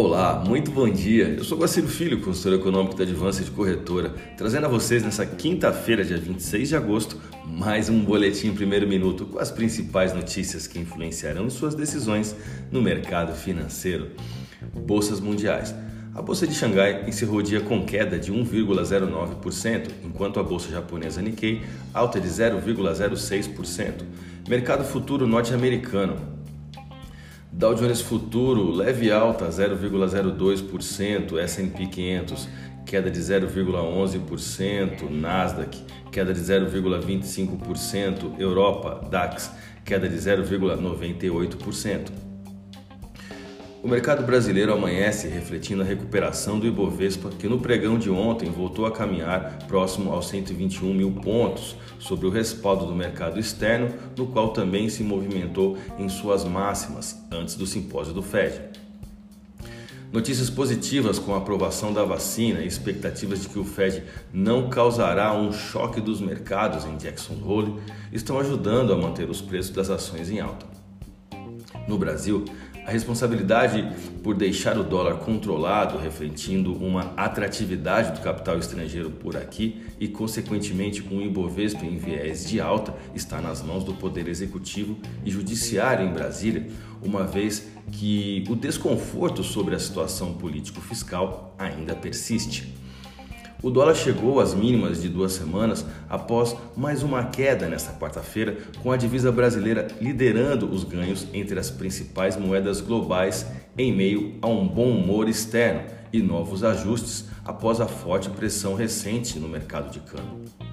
Olá, muito bom dia. Eu sou Guaciro Filho, consultor econômico da Advance de Corretora, trazendo a vocês nessa quinta-feira, dia 26 de agosto, mais um boletim primeiro minuto com as principais notícias que influenciarão suas decisões no mercado financeiro. Bolsas mundiais. A bolsa de Xangai encerrou o dia com queda de 1,09%, enquanto a bolsa japonesa Nikkei alta de 0,06%. Mercado futuro norte-americano. Dow Jones Futuro, leve alta 0,02%, S&P 500 queda de 0,11%, Nasdaq queda de 0,25%, Europa DAX queda de 0,98%. O mercado brasileiro amanhece refletindo a recuperação do Ibovespa, que no pregão de ontem voltou a caminhar próximo aos 121 mil pontos, sobre o respaldo do mercado externo, no qual também se movimentou em suas máximas antes do simpósio do Fed. Notícias positivas com a aprovação da vacina e expectativas de que o Fed não causará um choque dos mercados em Jackson Hole estão ajudando a manter os preços das ações em alta. No Brasil, a responsabilidade por deixar o dólar controlado, refletindo uma atratividade do capital estrangeiro por aqui e, consequentemente, um Ibovespa em viés de alta, está nas mãos do Poder Executivo e Judiciário em Brasília, uma vez que o desconforto sobre a situação político-fiscal ainda persiste. O dólar chegou às mínimas de duas semanas após mais uma queda nesta quarta-feira, com a divisa brasileira liderando os ganhos entre as principais moedas globais em meio a um bom humor externo e novos ajustes após a forte pressão recente no mercado de câmbio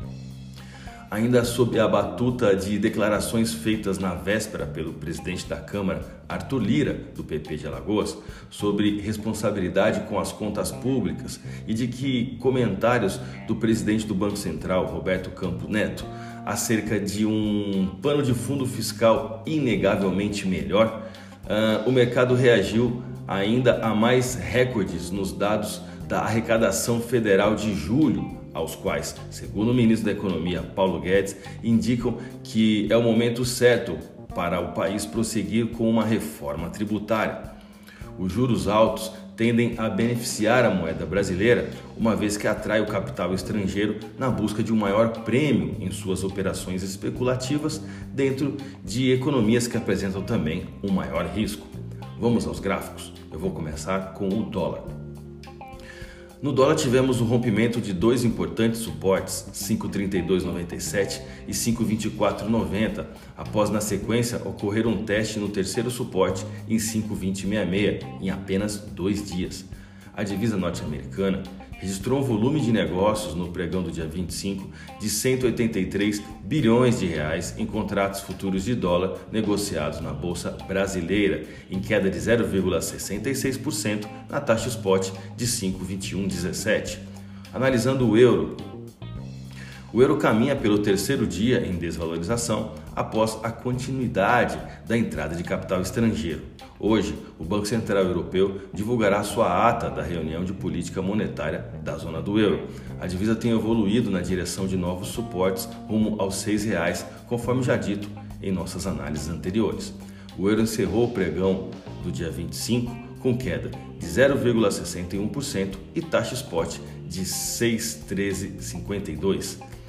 ainda sob a batuta de declarações feitas na véspera pelo presidente da Câmara, Arthur Lira, do PP de Alagoas, sobre responsabilidade com as contas públicas e de que comentários do presidente do Banco Central, Roberto Campos Neto, acerca de um pano de fundo fiscal inegavelmente melhor, uh, o mercado reagiu ainda a mais recordes nos dados da arrecadação federal de julho aos quais, segundo o ministro da Economia, Paulo Guedes, indicam que é o momento certo para o país prosseguir com uma reforma tributária. Os juros altos tendem a beneficiar a moeda brasileira, uma vez que atrai o capital estrangeiro na busca de um maior prêmio em suas operações especulativas dentro de economias que apresentam também um maior risco. Vamos aos gráficos. Eu vou começar com o dólar. No dólar tivemos o rompimento de dois importantes suportes, 5,3297 e 5,2490, após na sequência ocorrer um teste no terceiro suporte em 5,2066 em apenas dois dias. A divisa norte-americana registrou um volume de negócios no pregão do dia 25 de 183 bilhões de reais em contratos futuros de dólar negociados na bolsa brasileira, em queda de 0,66% na taxa spot de 5,2117. Analisando o euro, o euro caminha pelo terceiro dia em desvalorização após a continuidade da entrada de capital estrangeiro. Hoje, o Banco Central Europeu divulgará sua ata da reunião de política monetária da zona do euro. A divisa tem evoluído na direção de novos suportes rumo aos R$ 6,00, conforme já dito em nossas análises anteriores. O euro encerrou o pregão do dia 25 com queda de 0,61% e taxa spot de 6,1352.